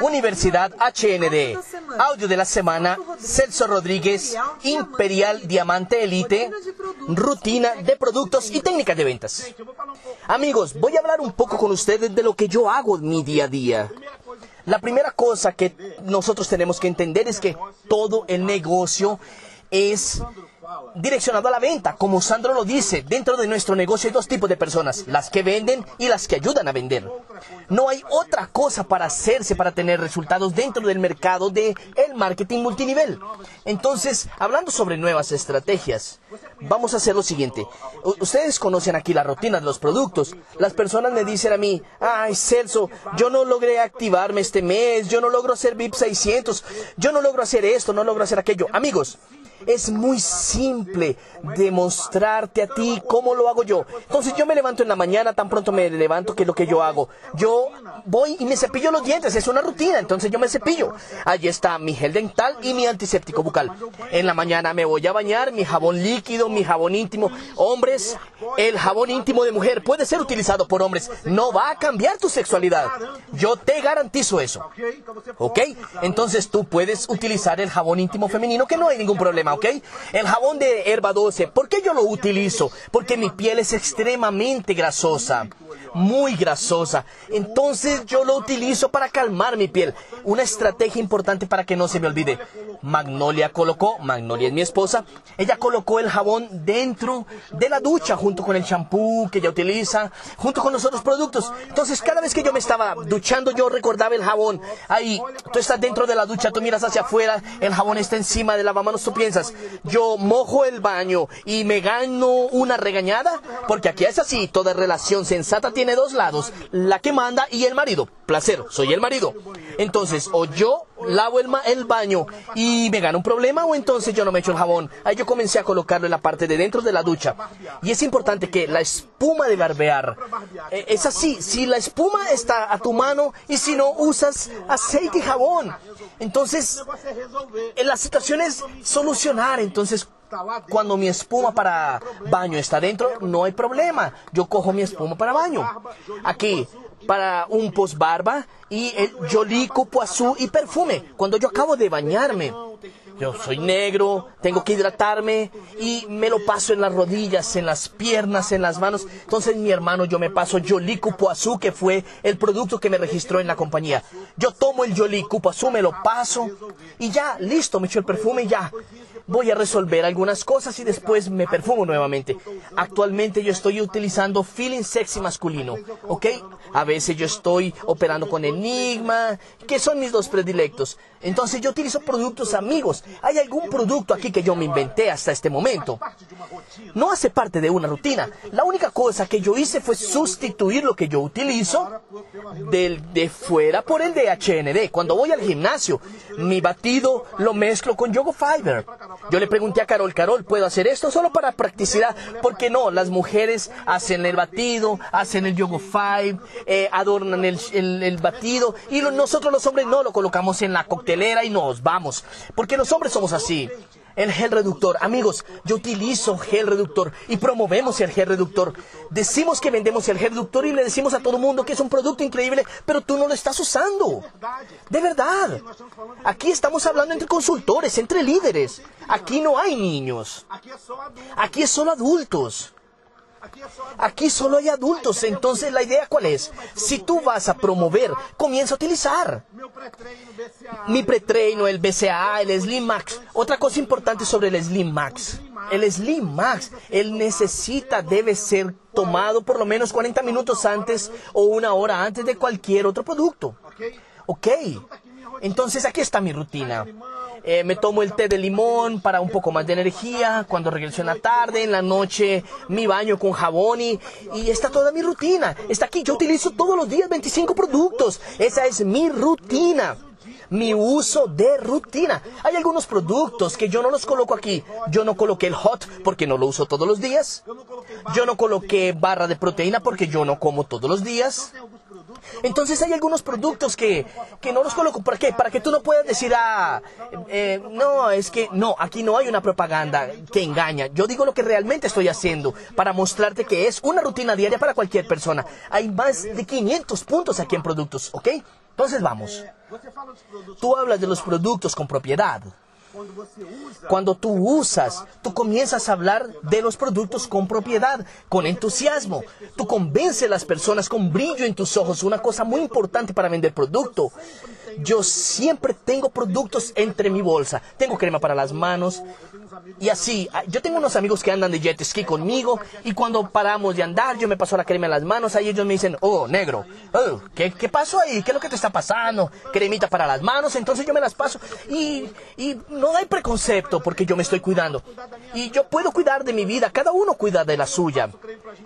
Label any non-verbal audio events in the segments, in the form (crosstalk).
Universidad HND. Audio de la semana, Celso Rodríguez, Imperial Diamante Elite, rutina de productos y técnicas de ventas. Amigos, voy a hablar un poco con ustedes de lo que yo hago en mi día a día. La primera cosa que nosotros tenemos que entender es que todo el negocio es direccionado a la venta. Como Sandro lo dice, dentro de nuestro negocio hay dos tipos de personas, las que venden y las que ayudan a vender. No hay otra cosa para hacerse para tener resultados dentro del mercado de el marketing multinivel. Entonces, hablando sobre nuevas estrategias, vamos a hacer lo siguiente. ustedes conocen aquí la rutina de los productos. Las personas me dicen a mí, ay Celso, yo no logré activarme este mes, yo no logro hacer VIP 600, yo no logro hacer esto, no logro hacer aquello. Amigos, es muy simple demostrarte a ti cómo lo hago yo. Entonces yo me levanto en la mañana, tan pronto me levanto, que es lo que yo hago. Yo voy y me cepillo los dientes, es una rutina, entonces yo me cepillo. Allí está mi gel dental y mi antiséptico bucal. En la mañana me voy a bañar, mi jabón líquido, mi jabón íntimo. Hombres, el jabón íntimo de mujer puede ser utilizado por hombres, no va a cambiar tu sexualidad. Yo te garantizo eso. ¿Ok? Entonces tú puedes utilizar el jabón íntimo femenino que no hay ningún problema. El jabón de herba 12, ¿por qué yo lo utilizo? Porque mi piel es extremadamente grasosa, muy grasosa. Entonces yo lo utilizo para calmar mi piel. Una estrategia importante para que no se me olvide. Magnolia colocó, Magnolia es mi esposa, ella colocó el jabón dentro de la ducha junto con el champú que ella utiliza, junto con los otros productos. Entonces cada vez que yo me estaba duchando yo recordaba el jabón. Ahí, tú estás dentro de la ducha, tú miras hacia afuera, el jabón está encima de la lavamanos, tú piensas, yo mojo el baño y me gano una regañada, porque aquí es así, toda relación sensata tiene dos lados, la que manda y el marido. Placer, soy el marido. Entonces, o yo lavo el, el baño y me gano un problema o entonces yo no me echo el jabón. Ahí yo comencé a colocarlo en la parte de dentro de la ducha. Y es importante que la espuma de barbear eh, es así. Si la espuma está a tu mano y si no usas aceite y jabón. Entonces, en la situación es solucionar. Entonces, cuando mi espuma para baño está dentro, no hay problema. Yo cojo mi espuma para baño. Aquí, para un barba y el Jolie Azul y perfume. Cuando yo acabo de bañarme, yo soy negro, tengo que hidratarme y me lo paso en las rodillas, en las piernas, en las manos. Entonces mi hermano, yo me paso Jolie Azul, que fue el producto que me registró en la compañía. Yo tomo el Jolie Azul, me lo paso y ya, listo, me echo el perfume y ya voy a resolver algunas cosas y después me perfumo nuevamente. Actualmente yo estoy utilizando feeling sexy masculino, ¿ok? A veces yo estoy operando con Enigma, que son mis dos predilectos. Entonces yo utilizo productos amigos. ¿Hay algún producto aquí que yo me inventé hasta este momento? No hace parte de una rutina. La única cosa que yo hice fue sustituir lo que yo utilizo del de fuera por el de HND. Cuando voy al gimnasio, mi batido lo mezclo con Yogo Fiber. Yo le pregunté a Carol, Carol, ¿puedo hacer esto solo para practicidad? Porque no, las mujeres hacen el batido, hacen el yogo five, eh, adornan el, el, batido y nosotros los hombres no lo colocamos en la coctelera y nos vamos. Porque los hombres somos así el gel reductor. Amigos, yo utilizo gel reductor y promovemos el gel reductor. Decimos que vendemos el gel reductor y le decimos a todo el mundo que es un producto increíble, pero tú no lo estás usando. De verdad. Aquí estamos hablando entre consultores, entre líderes. Aquí no hay niños. Aquí es solo adultos. Aquí solo hay adultos, entonces la idea cuál es? Si tú vas a promover, comienza a utilizar. Mi pretreino, el BCA, el Slim Max. Otra cosa importante sobre el Slim Max. El Slim Max, él necesita, debe ser tomado por lo menos 40 minutos antes o una hora antes de cualquier otro producto. Ok. Entonces aquí está mi rutina. Eh, me tomo el té de limón para un poco más de energía. Cuando regreso en la tarde, en la noche, mi baño con jabón y, y está toda mi rutina. Está aquí. Yo utilizo todos los días 25 productos. Esa es mi rutina mi uso de rutina. Hay algunos productos que yo no los coloco aquí. Yo no coloqué el hot porque no lo uso todos los días. Yo no coloqué barra de proteína porque yo no como todos los días. Entonces hay algunos productos que, que no los coloco. ¿Para qué? Para que tú no puedas decir, ah, eh, no, es que no, aquí no hay una propaganda que engaña. Yo digo lo que realmente estoy haciendo para mostrarte que es una rutina diaria para cualquier persona. Hay más de 500 puntos aquí en productos, ¿ok? Entonces vamos. Tú hablas de los productos con propiedad. Cuando tú usas, tú comienzas a hablar de los productos con propiedad, con entusiasmo. Tú convences a las personas con brillo en tus ojos, una cosa muy importante para vender producto. Yo siempre tengo productos entre mi bolsa. Tengo crema para las manos, y así, ah, yo tengo unos amigos que andan de jet ski conmigo y cuando paramos de andar, yo me paso la crema en las manos, ahí ellos me dicen, oh, negro, oh, ¿qué, ¿qué pasó ahí? ¿Qué es lo que te está pasando? Cremita para las manos, entonces yo me las paso y, y no hay preconcepto porque yo me estoy cuidando. Y yo puedo cuidar de mi vida, cada uno cuida de la suya.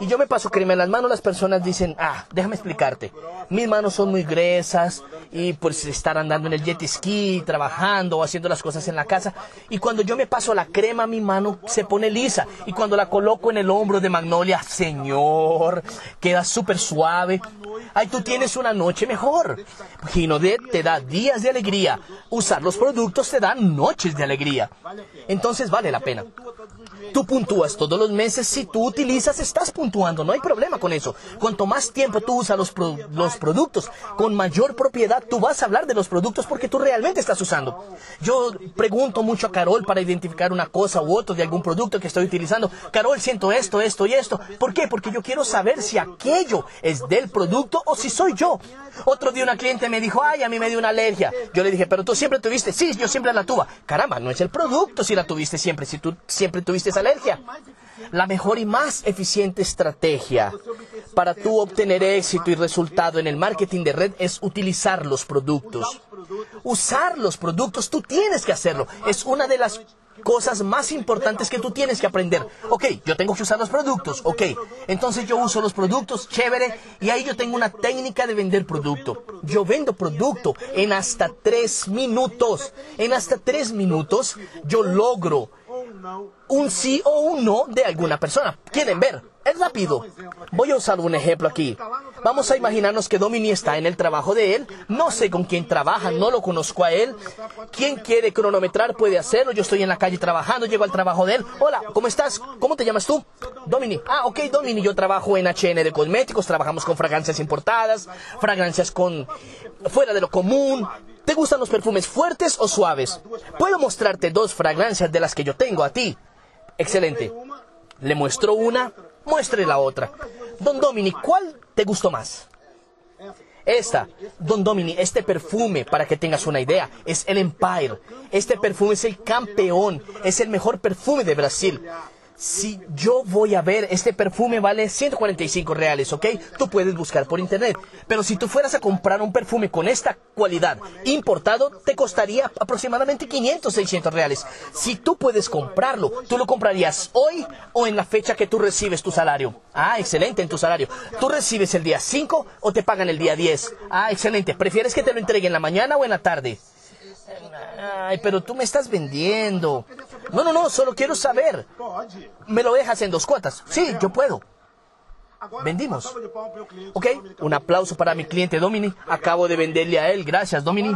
Y yo me paso crema en las manos, las personas dicen, ah, déjame explicarte, mis manos son muy gruesas y pues estar andando en el jet ski, trabajando o haciendo las cosas en la casa. Y cuando yo me paso la crema, mi mano se pone lisa. Y cuando la coloco en el hombro de Magnolia, Señor, queda súper suave. Ay, tú tienes una noche mejor. Ginodet te da días de alegría. Usar los productos te da noches de alegría. Entonces vale la pena. Tú puntúas todos los meses, si tú utilizas, estás puntuando, no hay problema con eso. Cuanto más tiempo tú usas los, los productos, con mayor propiedad tú vas a hablar de los productos porque tú realmente estás usando. Yo pregunto mucho a Carol para identificar una cosa u otra de algún producto que estoy utilizando. Carol, siento esto, esto y esto. ¿Por qué? Porque yo quiero saber si aquello es del producto o si soy yo. Otro día una cliente me dijo, ay, a mí me dio una alergia. Yo le dije, pero tú siempre tuviste, sí, yo siempre la tuve. Caramba, no es el producto si la tuviste siempre, si tú siempre tuviste esa alergia. La mejor y más eficiente estrategia para tú obtener éxito y resultado en el marketing de red es utilizar los productos. Usar los productos, tú tienes que hacerlo. Es una de las cosas más importantes que tú tienes que aprender. Ok, yo tengo que usar los productos. Ok, entonces yo uso los productos, chévere, y ahí yo tengo una técnica de vender producto. Yo vendo producto en hasta tres minutos. En hasta tres minutos yo logro un sí o un no de alguna persona. ¿Quieren ver? Es rápido. Voy a usar un ejemplo aquí. Vamos a imaginarnos que Domini está en el trabajo de él. No sé con quién trabaja, no lo conozco a él. ¿Quién quiere cronometrar puede hacerlo. Yo estoy en la calle trabajando, llego al trabajo de él. Hola, ¿cómo estás? ¿Cómo te llamas tú? Domini. Ah, ok, Domini. Yo trabajo en HN de cosméticos, trabajamos con fragancias importadas, fragancias con fuera de lo común. ¿Te gustan los perfumes fuertes o suaves? Puedo mostrarte dos fragancias de las que yo tengo a ti. Excelente. Le muestro una muestre la otra. Don Domini, ¿cuál te gustó más? Esta, Don Domini, este perfume, para que tengas una idea, es el Empire. Este perfume es el campeón, es el mejor perfume de Brasil si yo voy a ver, este perfume vale 145 reales, ¿ok? Tú puedes buscar por internet. Pero si tú fueras a comprar un perfume con esta cualidad importado, te costaría aproximadamente 500, 600 reales. Si tú puedes comprarlo, ¿tú lo comprarías hoy o en la fecha que tú recibes tu salario? Ah, excelente, en tu salario. ¿Tú recibes el día 5 o te pagan el día 10? Ah, excelente. ¿Prefieres que te lo entreguen en la mañana o en la tarde? Ay, pero tú me estás vendiendo. No, no, no, solo quiero saber. ¿Me lo dejas en dos cuotas? Sí, yo puedo. Vendimos. Ok, un aplauso para mi cliente Domini. Acabo de venderle a él. Gracias, Domini.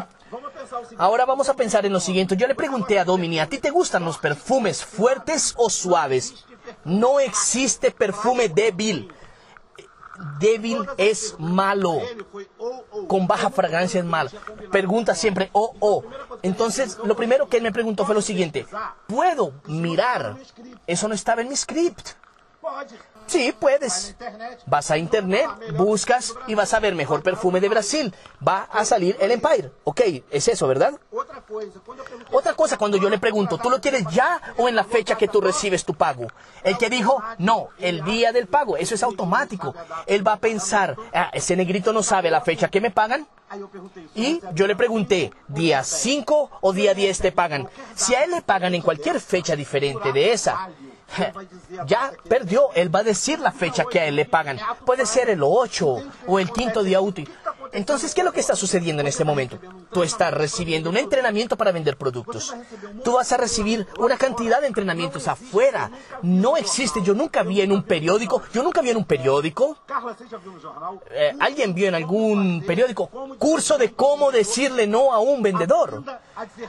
Ahora vamos a pensar en lo siguiente. Yo le pregunté a Domini, ¿a ti te gustan los perfumes fuertes o suaves? No existe perfume débil débil es malo. Con baja fragancia es malo. Pregunta siempre, oh, oh. Entonces, lo primero que él me preguntó fue lo siguiente. ¿Puedo mirar? Eso no estaba en mi script. Sí, puedes. Vas a internet, buscas y vas a ver mejor perfume de Brasil. Va a salir el Empire. Ok, es eso, ¿verdad? Otra cosa, cuando yo le pregunto, ¿tú lo quieres ya o en la fecha que tú recibes tu pago? El que dijo, no, el día del pago, eso es automático. Él va a pensar, ah, ese negrito no sabe la fecha que me pagan. Y yo le pregunté, ¿día 5 o día 10 te pagan? Si a él le pagan en cualquier fecha diferente de esa, (laughs) ya perdió. Él va a decir la fecha que a él le pagan. Puede ser el 8 o el quinto día útil. Entonces, ¿qué es lo que está sucediendo en este momento? Tú estás recibiendo un entrenamiento para vender productos. Tú vas a recibir una cantidad de entrenamientos afuera. No existe, yo nunca vi en un periódico, yo nunca vi en un periódico, eh, alguien vio en algún periódico, curso de cómo decirle no a un vendedor.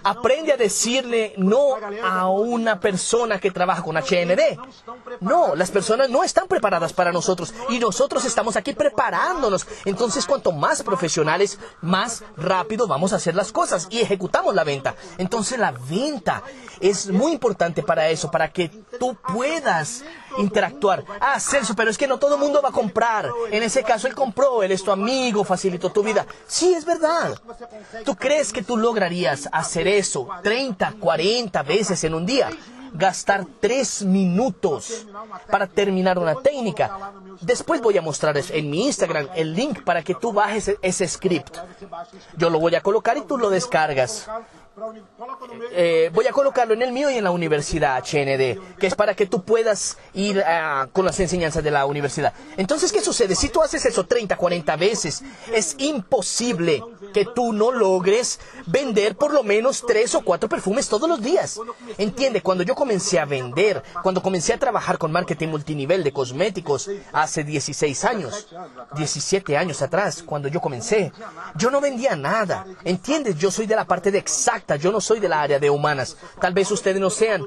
Aprende a decirle no a una persona que trabaja con HND. No, las personas no están preparadas para nosotros y nosotros estamos aquí preparándonos. Entonces, cuanto más profesionales, más rápido vamos a hacer las cosas y ejecutamos la venta. Entonces, la venta es muy importante para eso, para que tú puedas interactuar. Ah, Celso, pero es que no todo el mundo va a comprar. En ese caso, él compró, él es tu amigo, facilitó tu vida. Sí, es verdad. ¿Tú crees que tú lograrías hacer eso 30, 40 veces en un día? Gastar tres minutos para terminar una técnica. Después voy a mostrar en mi Instagram el link para que tú bajes ese script. Yo lo voy a colocar y tú lo descargas. Eh, voy a colocarlo en el mío y en la universidad HND, que es para que tú puedas ir ah, con las enseñanzas de la universidad. Entonces, ¿qué sucede? Si tú haces eso 30, 40 veces, es imposible que tú no logres vender por lo menos tres o cuatro perfumes todos los días. Entiende, cuando yo comencé a vender, cuando comencé a trabajar con marketing multinivel de cosméticos hace 16 años, 17 años atrás, cuando yo comencé, yo no vendía nada. ¿Entiendes? Yo soy de la parte de exacto yo no soy de la área de humanas. Tal vez ustedes no sean.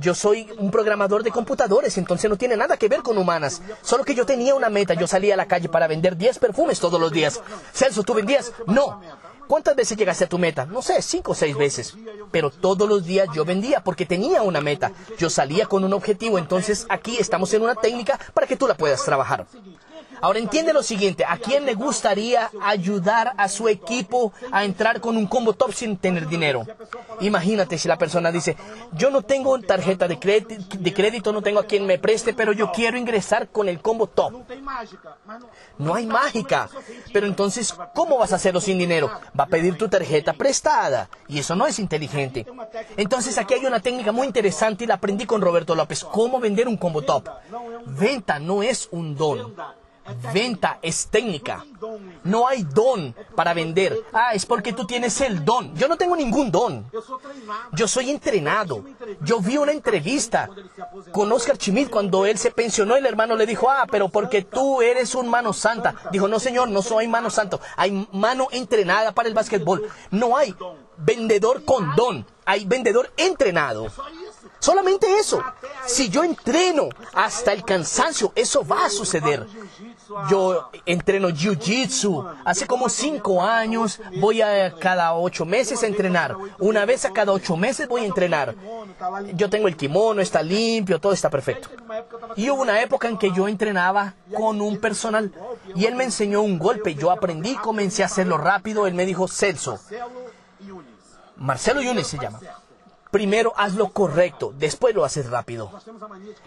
Yo soy un programador de computadores, entonces no tiene nada que ver con humanas. Solo que yo tenía una meta, yo salía a la calle para vender 10 perfumes todos los días. Celso, ¿tú vendías? No. ¿Cuántas veces llegaste a tu meta? No sé, cinco o seis veces. Pero todos los días yo vendía porque tenía una meta. Yo salía con un objetivo. Entonces aquí estamos en una técnica para que tú la puedas trabajar. Ahora entiende lo siguiente, ¿a quién le gustaría ayudar a su equipo a entrar con un combo top sin tener dinero? Imagínate si la persona dice, yo no tengo tarjeta de, crédito, no tengo a quien me preste, pero yo quiero ingresar con el combo top. No hay mágica. Pero entonces, ¿cómo vas a hacerlo sin dinero? Va a pedir tu tarjeta prestada. Y eso no es inteligente. Entonces aquí hay una técnica muy interesante y la aprendí con Roberto López. ¿Cómo vender un combo top? Venta no es un don. Venta es técnica. No hay don para vender. Ah, es porque tú tienes el don. Yo no tengo ningún don. Yo soy entrenado. Yo vi una entrevista con Oscar Chimit cuando él se pensionó el hermano le dijo, ah, pero porque tú eres un mano santa. Dijo, no señor, no soy mano santo. Hay mano entrenada para el básquetbol. No hay vendedor con don. Hay vendedor entrenado. Solamente eso. Si yo entreno hasta el cansancio, eso va a suceder. Yo entreno Jiu-Jitsu. Hace como cinco años voy a cada ocho meses a entrenar. Una vez a cada ocho meses voy a entrenar. Yo tengo el kimono, está limpio, todo está perfecto. Y hubo una época en que yo entrenaba con un personal y él me enseñó un golpe. Yo aprendí, comencé a hacerlo rápido. Él me dijo, Celso. Marcelo Yunes se llama primero haz lo correcto, después lo haces rápido.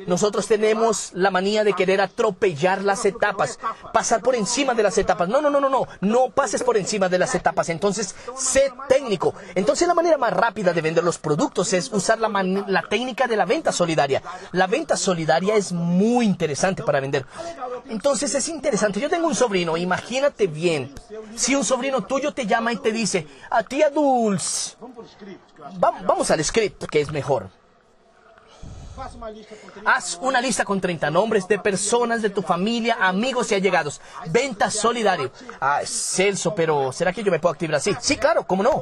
Nosotros tenemos la manía de querer atropellar las etapas, pasar por encima de las etapas. No, no, no, no, no, no pases por encima de las etapas. Entonces, sé técnico. Entonces, la manera más rápida de vender los productos es usar la, la técnica de la venta solidaria. La venta solidaria es muy interesante para vender. Entonces, es interesante. Yo tengo un sobrino, imagínate bien, si un sobrino tuyo te llama y te dice, a tía Dulce, vamos al script, que es mejor. Haz una lista con 30 nombres de personas de tu familia, amigos y allegados. Venta solidario. Ah, Celso, pero ¿será que yo me puedo activar así? Sí, claro, ¿cómo no?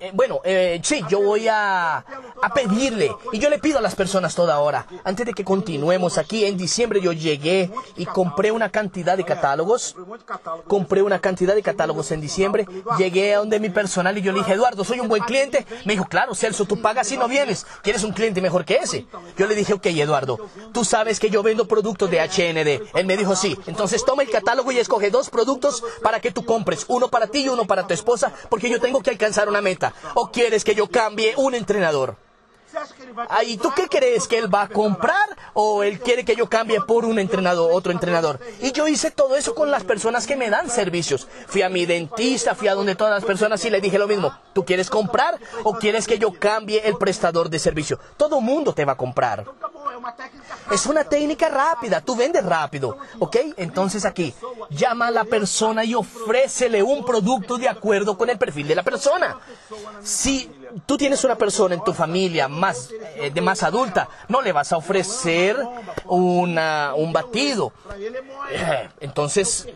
Eh, bueno, eh, sí, yo voy a, a pedirle. Y yo le pido a las personas toda hora. Antes de que continuemos aquí, en diciembre yo llegué y compré una cantidad de catálogos. Compré una cantidad de catálogos en diciembre. Llegué a donde mi personal y yo le dije, Eduardo, ¿soy un buen cliente? Me dijo, claro, Celso, tú pagas y no vienes. ¿Quieres un cliente mejor que ese? Yo le dije, ok, Eduardo, tú sabes que yo vendo productos de HND. Él me dijo, sí. Entonces toma el catálogo y escoge dos productos para que tú compres. Uno para ti y uno para tu esposa, porque yo tengo que alcanzar una meta. ¿O quieres que yo cambie un entrenador? ¿Y tú qué crees? ¿Que él va a comprar o él quiere que yo cambie por un entrenador, otro entrenador? Y yo hice todo eso con las personas que me dan servicios. Fui a mi dentista, fui a donde todas las personas y le dije lo mismo. ¿Tú quieres comprar o quieres que yo cambie el prestador de servicio? Todo mundo te va a comprar. Es una técnica rápida, tú vendes rápido, ¿ok? Entonces aquí, llama a la persona y ofrécele un producto de acuerdo con el perfil de la persona. Si tú tienes una persona en tu familia más, eh, de más adulta, no le vas a ofrecer una, un batido. Eh, entonces,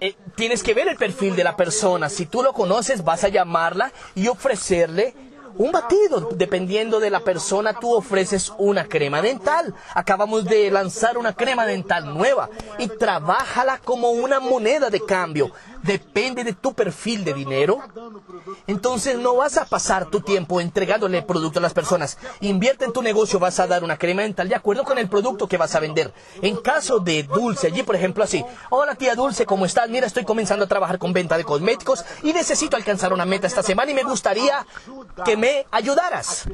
eh, tienes que ver el perfil de la persona. Si tú lo conoces, vas a llamarla y ofrecerle un batido. Dependiendo de la persona, tú ofreces una crema dental. Acabamos de lanzar una crema dental nueva y trabájala como una moneda de cambio depende de tu perfil de dinero, entonces no vas a pasar tu tiempo entregándole producto a las personas. Invierte en tu negocio, vas a dar una crema dental de acuerdo con el producto que vas a vender. En caso de Dulce, allí por ejemplo así, hola tía Dulce, ¿cómo estás? Mira, estoy comenzando a trabajar con venta de cosméticos y necesito alcanzar una meta esta semana y me gustaría que me ayudaras.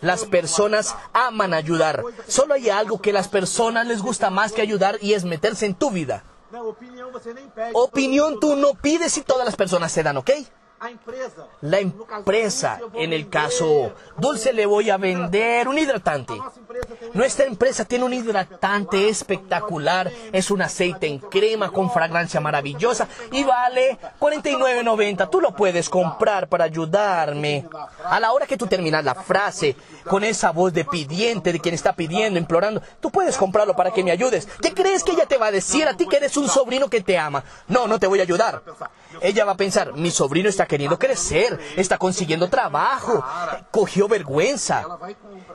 Las personas aman ayudar. Solo hay algo que las personas les gusta más que ayudar y es meterse en tu vida. Opinión tú no pides y todas las personas se dan, ¿ok? La empresa, en el caso Dulce, le voy a vender un hidratante. Nuestra empresa tiene un hidratante espectacular. Es un aceite en crema con fragancia maravillosa y vale 49.90. Tú lo puedes comprar para ayudarme. A la hora que tú terminas la frase con esa voz de pidiente, de quien está pidiendo, implorando, tú puedes comprarlo para que me ayudes. ¿Qué crees que ella te va a decir a ti que eres un sobrino que te ama? No, no te voy a ayudar. Ella va a pensar, mi sobrino está queriendo crecer, está consiguiendo trabajo, cogió vergüenza.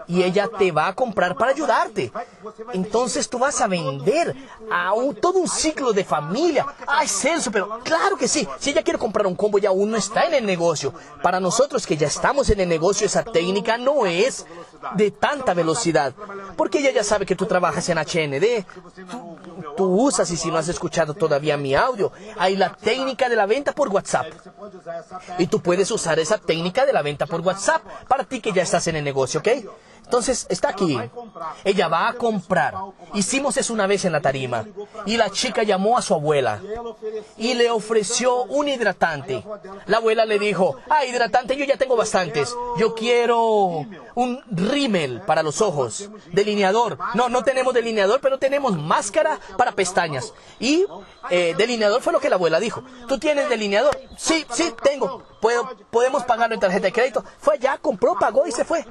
Y ella te va a comprar para ayudarte. Entonces tú vas a vender a todo un ciclo de familia. Ay, Celso, pero claro que sí. Si ella quiere comprar un combo, ya aún no está en el negocio. Para nosotros que ya estamos en el negocio, esa técnica no es de tanta velocidad. Porque ella ya sabe que tú trabajas en HND. Tú, tú usas, y si no has escuchado todavía mi audio, hay la técnica de la venta por WhatsApp. Y tú puedes usar esa técnica de la venta por WhatsApp para ti que ya estás en el negocio, ¿ok? Entonces, está aquí. Ella va a comprar. Hicimos eso una vez en la tarima. Y la chica llamó a su abuela y le ofreció un hidratante. La abuela le dijo, ah, hidratante, yo ya tengo bastantes. Yo quiero un rímel para los ojos, delineador. No, no tenemos delineador, pero tenemos máscara para pestañas. Y eh, delineador fue lo que la abuela dijo. ¿Tú tienes delineador? Sí, sí, tengo. Puedo, podemos pagarlo en tarjeta de crédito. Fue allá, compró, pagó y se fue.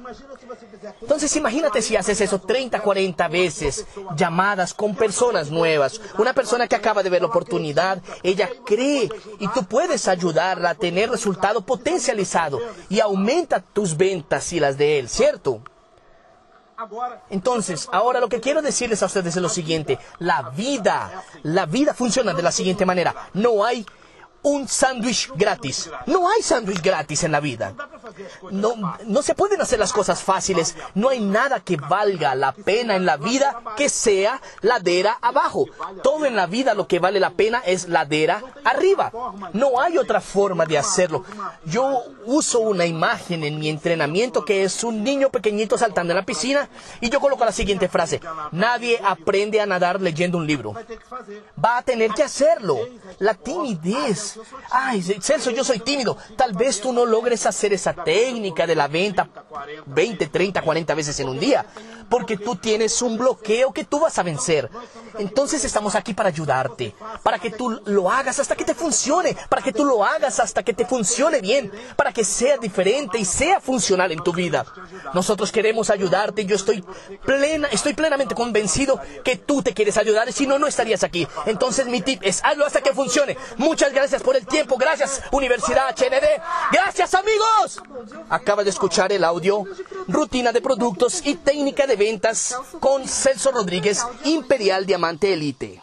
Entonces imagínate si haces eso 30, 40 veces, llamadas con personas nuevas. Una persona que acaba de ver la oportunidad, ella cree y tú puedes ayudarla a tener resultado potencializado y aumenta tus ventas y las de él, ¿cierto? Entonces, ahora lo que quiero decirles a ustedes es lo siguiente. La vida, la vida funciona de la siguiente manera. No hay un sándwich gratis. No hay sándwich gratis en la vida. No, no se pueden hacer las cosas fáciles. No hay nada que valga la pena en la vida que sea ladera abajo. Todo en la vida lo que vale la pena es ladera arriba. No hay otra forma de hacerlo. Yo uso una imagen en mi entrenamiento que es un niño pequeñito saltando en la piscina y yo coloco la siguiente frase. Nadie aprende a nadar leyendo un libro. Va a tener que hacerlo. La timidez Ay, Celso, yo soy tímido. Tal vez tú no logres hacer esa técnica de la venta 20, 30, 40 veces en un día, porque tú tienes un bloqueo que tú vas a vencer. Entonces estamos aquí para ayudarte, para que tú lo hagas hasta que te funcione, para que tú lo hagas hasta que te funcione bien, para que sea diferente y sea funcional en tu vida. Nosotros queremos ayudarte. Yo estoy plena, estoy plenamente convencido que tú te quieres ayudar, si no, no estarías aquí. Entonces mi tip es hazlo hasta que funcione. Muchas gracias por el tiempo. Gracias, Universidad HND. Gracias, amigos. Acaba de escuchar el audio, rutina de productos y técnica ventas con Celso Rodríguez, Imperial Diamante Elite.